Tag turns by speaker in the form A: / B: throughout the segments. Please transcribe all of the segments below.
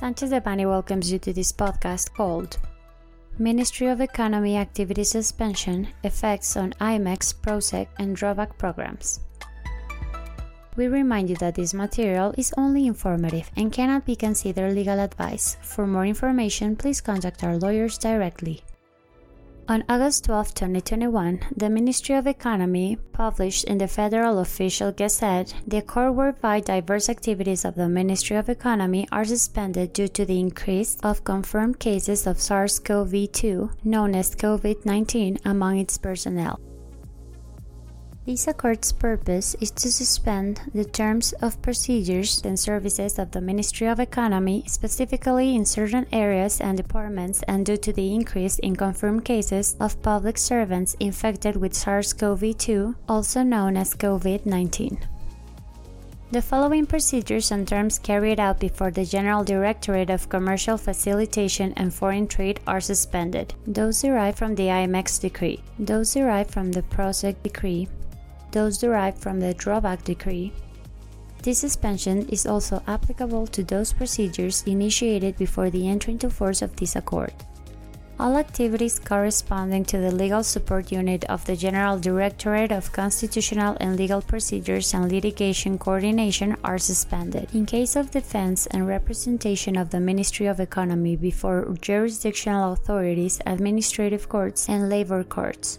A: Sanchez Devanny welcomes you to this podcast called Ministry of Economy Activity Suspension Effects on IMMEX, PROSEC, and Drawback Programs. We remind you that this material is only informative and cannot be considered legal advice. For more information, please contact our lawyers directly. On August 12, 2021, the Ministry of Economy published in the Federal Official Gazette the accord whereby diverse activities of the Ministry of Economy are suspended due to the increase of confirmed cases of SARS CoV 2, known as COVID 19, among its personnel. This accord's purpose is to suspend the terms of procedures and services of the Ministry of Economy, specifically in certain areas and departments, and due to the increase in confirmed cases of public servants infected with SARS CoV 2, also known as COVID 19. The following procedures and terms carried out before the General Directorate of Commercial Facilitation and Foreign Trade are suspended. Those derived from the IMMEX decree, those derived from the PROSEC decree, those derived from the drawback decree. This suspension is also applicable to those procedures initiated before the entry into force of this accord. All activities corresponding to the Legal Support Unit of the General Directorate of Constitutional and Legal Procedures and Litigation Coordination are suspended. In case of defense and representation of the Ministry of Economy before jurisdictional authorities, administrative courts, and labor courts.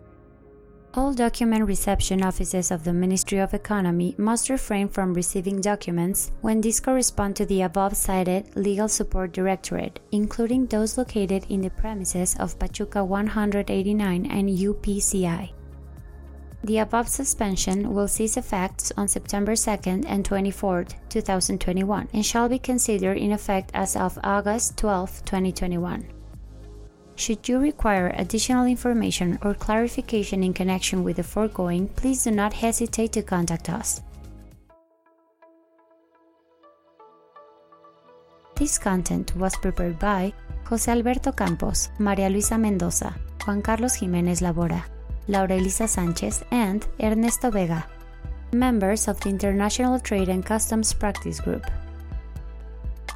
A: All document reception offices of the Ministry of Economy must refrain from receiving documents when these correspond to the above cited Legal Support Directorate, including those located in the premises of Pachuca 189 and UPCI. The above suspension will cease effects on September 2nd and 24th, 2021, and shall be considered in effect as of August 12, 2021. Should you require additional information or clarification in connection with the foregoing, please do not hesitate to contact us. This content was prepared by José Alberto Campos, María Luisa Mendoza, Juan Carlos Jiménez Labora, Laura Elisa Sánchez, and Ernesto Vega, members of the International Trade and Customs Practice Group.